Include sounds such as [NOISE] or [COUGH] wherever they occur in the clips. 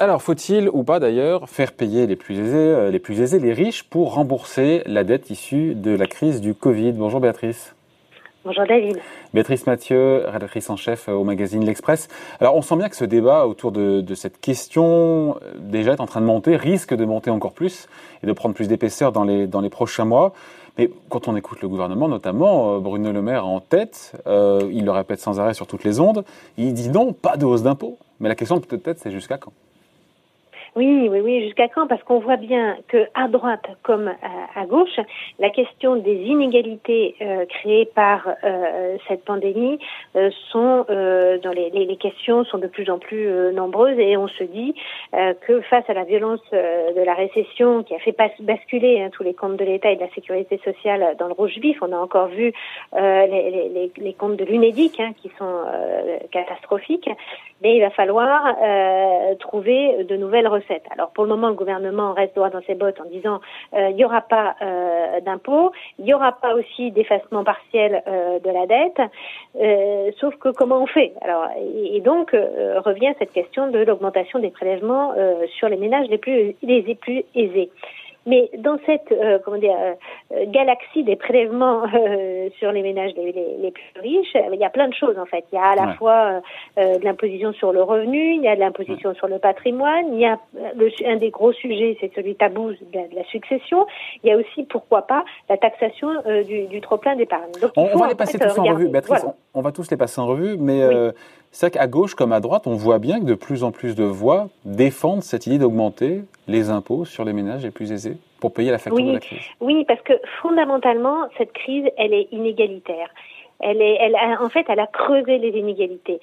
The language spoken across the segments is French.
Alors, faut-il ou pas d'ailleurs faire payer les plus aisés, euh, les plus aisés, les riches, pour rembourser la dette issue de la crise du Covid? Bonjour Béatrice. Bonjour David. Béatrice Mathieu, rédactrice en chef au magazine L'Express. Alors on sent bien que ce débat autour de, cette question euh, déjà est en train de monter, risque de monter encore plus et de prendre plus d'épaisseur dans les, dans les prochains mois. Mais quand on écoute le gouvernement, notamment euh, Bruno Le Maire en tête, il le répète sans arrêt sur toutes les ondes, il dit non, pas de hausse d'impôts. Mais la question peut-être c'est jusqu'à quand? Oui, oui, oui. Jusqu'à quand? Parce qu'on voit bien que à droite comme à, gauche, la question des inégalités euh, créées par euh, cette pandémie euh, sont dans les, questions sont de plus en plus nombreuses et on se dit que face à la violence de la récession qui a fait basculer hein, tous les comptes de l'État et de la sécurité sociale dans le rouge vif, on a encore vu les, comptes de l'UNEDIC hein, qui sont catastrophiques, mais il va falloir trouver de nouvelles alors pour le moment, le gouvernement reste droit dans ses bottes en disant euh, il n'y aura pas euh, d'impôts, il n'y aura pas aussi d'effacement partiel euh, de la dette, sauf que comment on fait? Alors et, donc revient cette question de l'augmentation des prélèvements sur les ménages les plus les plus aisés. Mais dans cette euh, comment dire, euh, galaxie des prélèvements euh, sur les ménages les, les, plus riches, il y a plein de choses en fait. Il y a à la fois de l'imposition sur le revenu, il y a de l'imposition sur le patrimoine, il y a le, un des gros sujets, c'est celui tabou de la, succession. Il y a aussi, pourquoi pas, la taxation du, du trop-plein d'épargne. On, on, va les passer tous en revue, Béatrice. On, va tous les passer en revue, mais c'est vrai qu'à gauche comme à droite, on voit bien que de plus en plus de voix défendent cette idée d'augmenter les impôts sur les ménages les plus aisés pour payer la facture de la crise. Oui, parce que fondamentalement, cette crise, elle est inégalitaire. Elle est, elle en fait, elle a creusé les inégalités.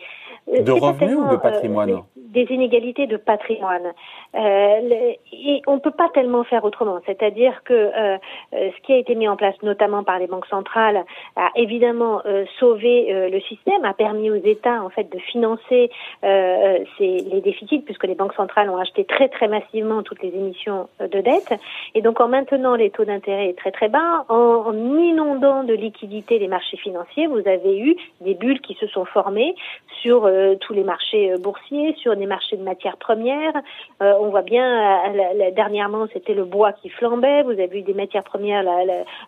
Euh, de revenus ou de euh, patrimoine Des inégalités de patrimoine. Euh, et on ne peut pas tellement faire autrement. C'est-à-dire que euh, ce qui a été mis en place, notamment par les banques centrales, a évidemment sauvé le système, a permis aux États en fait de financer les déficits, puisque les banques centrales ont acheté très très massivement toutes les émissions de dette. Et donc en maintenant les taux d'intérêt très très bas, en, en inondant de liquidités les marchés financiers, vous avez eu des bulles qui se sont formées sur euh, tous les marchés euh, boursiers, sur des marchés de matières premières. Euh, on voit bien, dernièrement, c'était le bois qui flambait. Vous avez eu des matières premières,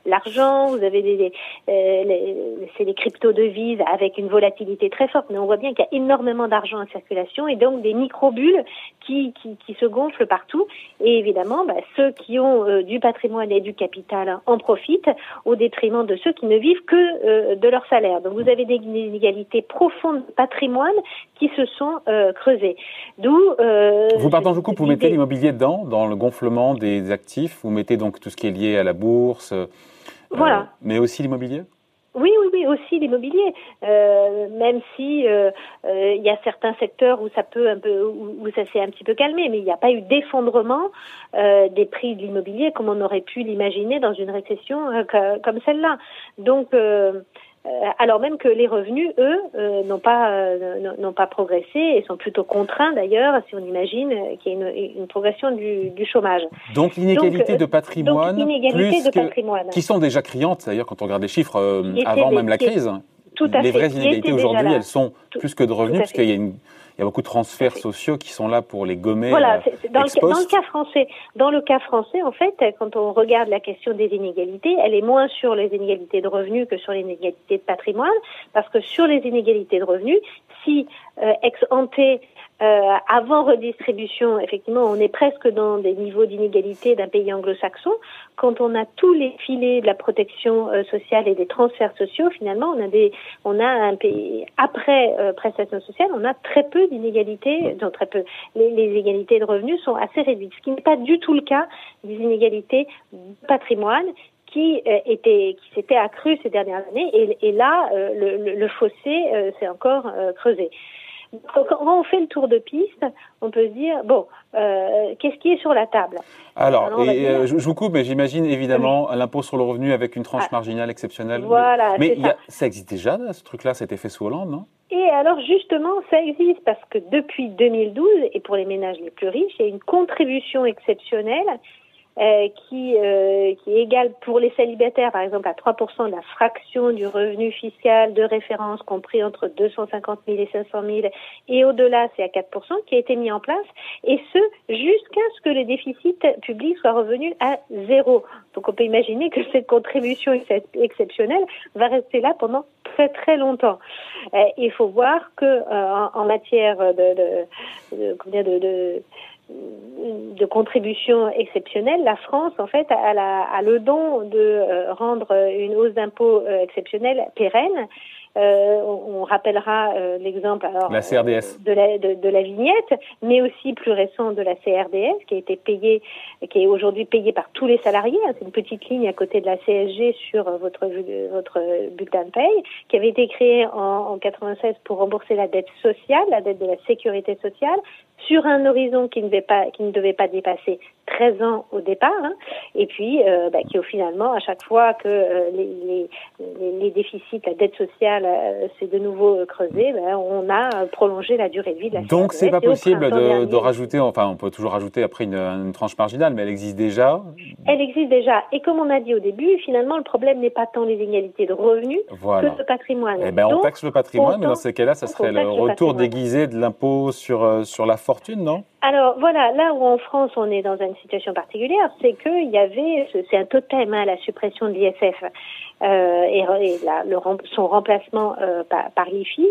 l'argent. Vous avez des, c'est les crypto-devises avec une volatilité très forte. Mais on voit bien qu'il y a énormément d'argent en circulation et donc des micro-bulles qui, se gonflent partout. Et évidemment, bah, ceux qui ont du patrimoine et du capital en profitent au détriment de ceux qui ne vivent que de leur salaire. Donc vous avez des inégalités profondes de patrimoine qui se sont euh, creusés. D'où. Euh, vous partez du coup, vous mettez l'immobilier dedans, dans le gonflement des actifs. Vous mettez donc tout ce qui est lié à la bourse. Euh, voilà. mais aussi l'immobilier? Oui, oui, oui, aussi l'immobilier. Euh, même si il y a certains secteurs où ça peut un peu, où, ça s'est un petit peu calmé, mais il n'y a pas eu d'effondrement des prix de l'immobilier comme on aurait pu l'imaginer dans une récession comme celle-là. Donc alors même que les revenus, eux, euh, n'ont pas euh, n'ont pas progressé et sont plutôt contraints d'ailleurs, si on imagine qu'il y a une, progression du, chômage. Donc l'inégalité de patrimoine, plus qui sont déjà criantes d'ailleurs quand on regarde les chiffres avant même la crise. Tout à les vraies inégalités aujourd'hui, elles sont plus que de revenus, puisqu'il y a une il y a beaucoup de transferts sociaux qui sont là pour les gommer. Voilà, euh, dans, le, dans, le, cas français. Dans le cas français, en fait, quand on regarde la question des inégalités, elle est moins sur les inégalités de revenus que sur les inégalités de patrimoine, parce que sur les inégalités de revenus, si euh, ex ante euh, avant redistribution, effectivement, on est presque dans des niveaux d'inégalité d'un pays anglo-saxon. Quand on a tous les filets de la protection euh, sociale et des transferts sociaux, finalement, on a des, on a un pays après euh, prestation sociale, on a très peu d'inégalités, donc très peu. Les, les, égalités de revenus sont assez réduites, ce qui n'est pas du tout le cas des inégalités de patrimoine qui euh, était qui s'était accru ces dernières années et, et là le, le, le, fossé s'est encore creusé. Quand on fait le tour de piste, on peut se dire bon, euh, qu'est-ce qui est sur la table? Alors, euh, je, vous coupe, mais j'imagine évidemment l'impôt sur le revenu avec une tranche ah. marginale exceptionnelle. Voilà, mais, ça. ça. existe déjà, ce truc-là, c'était fait sous Hollande, non? Et alors justement, ça existe parce que depuis 2012, et pour les ménages les plus riches, il y a une contribution exceptionnelle euh, qui, euh, qui est égal pour les célibataires, par exemple, à 3% de la fraction du revenu fiscal de référence compris entre 250 000 et 500 000, et au-delà, c'est à 4%, qui a été mis en place, et ce, jusqu'à ce que les déficits publics soient revenus à zéro. Donc on peut imaginer que cette contribution exceptionnelle va rester là pendant très très longtemps. il faut voir que en, matière de, de, de, de de contribution exceptionnelle, la France, en fait, a, le don de euh, rendre une hausse d'impôt euh, exceptionnelle pérenne euh, on, rappellera euh, l'exemple la CRDS. De, la, de, la vignette, mais aussi plus récent de la CRDS qui a été payée, qui est aujourd'hui payée par tous les salariés. Hein. C'est une petite ligne à côté de la CSG sur votre votre bulletin de paye, qui avait été créée en, en 96 pour rembourser la dette sociale, la dette de la sécurité sociale, sur un horizon qui ne devait pas qui ne devait pas dépasser 13 ans au départ, hein, et puis euh, bah, qui au finalement à chaque fois que euh, les, les, les, déficits, la dette sociale euh, s'est de nouveau creusée, bah, on a prolongé la durée de vie de la Donc c'est pas possible de, de, rajouter, enfin on peut toujours rajouter après une, une, tranche marginale, mais elle existe déjà. Elle existe déjà, et comme on a dit au début, finalement le problème n'est pas tant les inégalités de revenus que de patrimoine. Eh ben, on taxe le patrimoine, mais dans ces cas-là, ça serait le retour déguisé de l'impôt sur sur la fortune, non? Alors voilà, là où en France on est dans une situation particulière, c'est qu'il y avait, c'est un totem, hein, la suppression de l'ISF euh, et, son remplacement euh, par, l'IFI.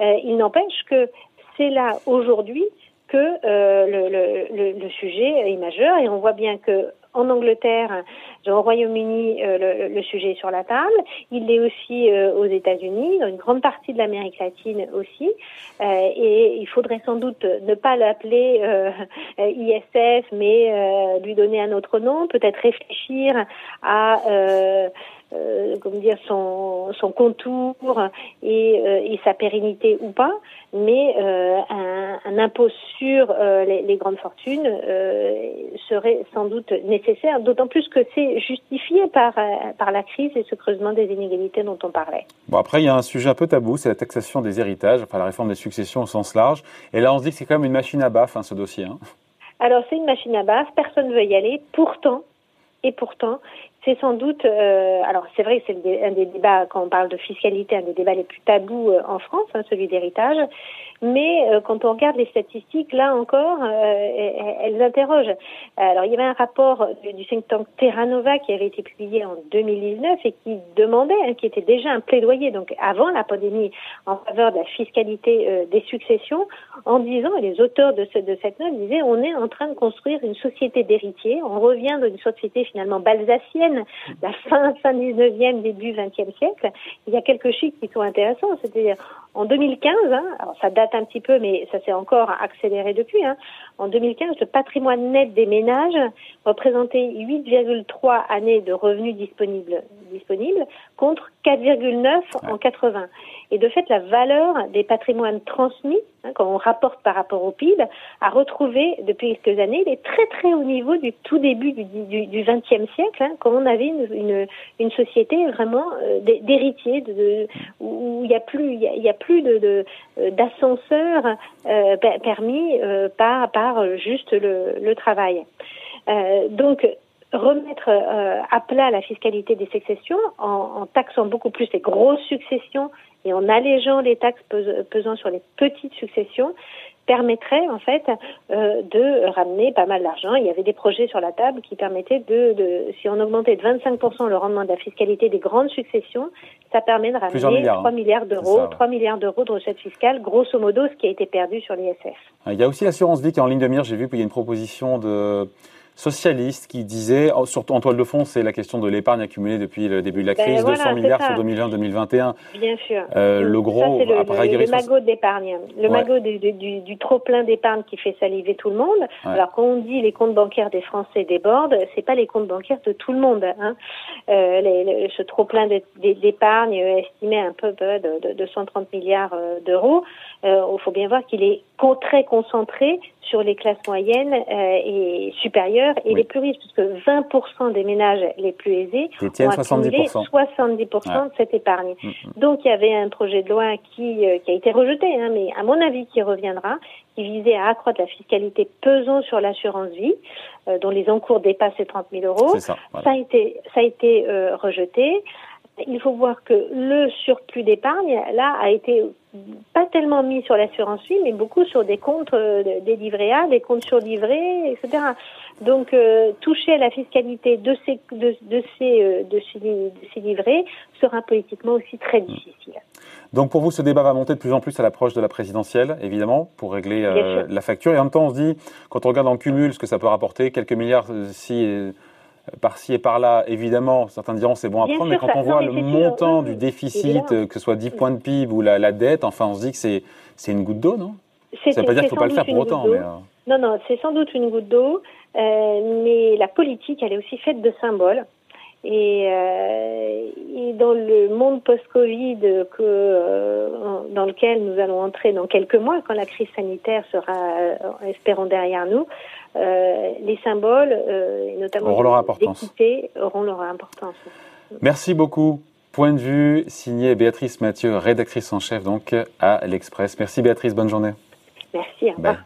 Euh, il n'empêche que c'est là aujourd'hui que le, le, le, sujet est majeur et on voit bien que en Angleterre, au Royaume-Uni, euh, le, sujet est sur la table. Il l'est aussi euh, aux États-Unis, dans une grande partie de l'Amérique latine aussi. Euh, et il faudrait sans doute ne pas l'appeler [LAUGHS] ISF, mais lui donner un autre nom. Peut-être réfléchir à euh, comment dire son, son contour et, euh, et, sa pérennité ou pas, mais euh, un, un, impôt sur euh, les, les, grandes fortunes serait sans doute nécessaire, d'autant plus que c'est justifié par, par la crise et ce creusement des inégalités dont on parlait. Bon après il y a un sujet un peu tabou, c'est la taxation des héritages, enfin la réforme des successions au sens large, et là on se dit que c'est quand même une machine à baffe hein, ce dossier. Hein. Alors c'est une machine à baffe, personne ne veut y aller, pourtant et pourtant, c'est sans doute, euh, alors c'est vrai que c'est un des débats, quand on parle de fiscalité, un des débats les plus tabous euh, en France, hein, celui d'héritage. Mais euh, quand on regarde les statistiques, là encore, elles interrogent. Alors il y avait un rapport du think tank Terra Nova qui avait été publié en 2019 et qui demandait, hein, qui était déjà un plaidoyer, donc avant la pandémie, en faveur de la fiscalité des successions, en disant, et les auteurs de, ce, de cette note disaient, on est en train de construire une société d'héritiers, on revient d'une société finalement balsacienne la fin, fin 19e, début 20e siècle, il y a quelques chiffres qui sont intéressants. C'est-à-dire, en 2015, hein, alors ça date un petit peu, mais ça s'est encore accéléré depuis, hein, en 2015, le patrimoine net des ménages représentait 8,3 années de revenus disponibles, disponibles contre 4,9 en 80. Et de fait, la valeur des patrimoines transmis, hein, quand on rapporte par rapport au PIB, a retrouvé depuis quelques années les très très hauts niveaux du tout début du, XXe siècle, hein, quand on avait une, société vraiment euh, d'héritiers, où il n'y a plus, il de euh, d'ascenseurs euh, permis euh, par par juste le, travail. donc remettre à plat la fiscalité des successions en, en, taxant beaucoup plus les grosses successions et en allégeant les taxes pesant sur les petites successions, permettrait en fait euh, de ramener pas mal d'argent. Il y avait des projets sur la table qui permettaient de, de si on augmentait de 25% le rendement de la fiscalité des grandes successions, ça permet de ramener 3 hein. milliards d'euros, 3 milliards d'euros de recettes fiscales, grosso modo ce qui a été perdu sur l'ISF. Il y a aussi l'assurance vie qui est en ligne de mire. J'ai vu qu'il y a une proposition de socialiste qui disait, oh, surtout en toile de fond, c'est la question de l'épargne accumulée depuis le début de la ben crise, 200 milliards sur 2020-2021. Bien sûr. Euh, le gros, c'est le, le, magot d'épargne, le magot du, du, du, trop plein d'épargne qui fait saliver tout le monde. Alors quand on dit les comptes bancaires des Français débordent, c'est pas les comptes bancaires de tout le monde. Hein. Euh, les, ce trop plein d'épargne estimé un peu de, de, de 130 milliards euh, d'euros, il faut bien voir qu'il est très concentré sur les classes moyennes et supérieures et les plus riches, puisque 20% des ménages les plus aisés ont 70%, 70 de cette épargne. Mm, mm. Donc il y avait un projet de loi qui, qui a été rejeté, hein, mais à mon avis qui reviendra, qui visait à accroître la fiscalité pesant sur l'assurance vie, dont les encours dépassent les 30 000 euros. Ça, ça, a été, ça a été rejeté. Il faut voir que le surplus d'épargne, là, a été pas tellement mis sur l'assurance vie, mais beaucoup sur des comptes euh, des livrets A, des comptes surlivrés, etc. Donc, euh, toucher à la fiscalité de ces, de, de ces, euh, de ces, de ces livrets sera politiquement aussi très mmh. difficile. Donc pour vous, ce débat va monter de plus en plus à l'approche de la présidentielle, évidemment, pour régler la facture. Et en même temps, on se dit, quand on regarde en cumul ce que ça peut rapporter, quelques milliards si par-ci et par-là, évidemment, certains diront c'est bon à prendre, mais quand on voit le montant du déficit, que ce soit 10 points de PIB ou la, dette, enfin, on se dit que c'est, c'est une goutte d'eau, non? Ça ne veut pas dire qu'il ne faut pas le faire pour autant. Mais, euh. Non, non, c'est sans doute une goutte d'eau, euh, mais la politique, elle est aussi faite de symboles. Et, euh, et, dans le monde post-Covid que euh, dans lequel nous allons entrer dans quelques mois, quand la crise sanitaire sera, euh, espérons, derrière nous, les symboles, et notamment l'équité, auront leur importance. Merci beaucoup. Point de vue signé Béatrice Mathieu, rédactrice en chef donc à l'Express. Merci Béatrice, bonne journée. Merci, au revoir.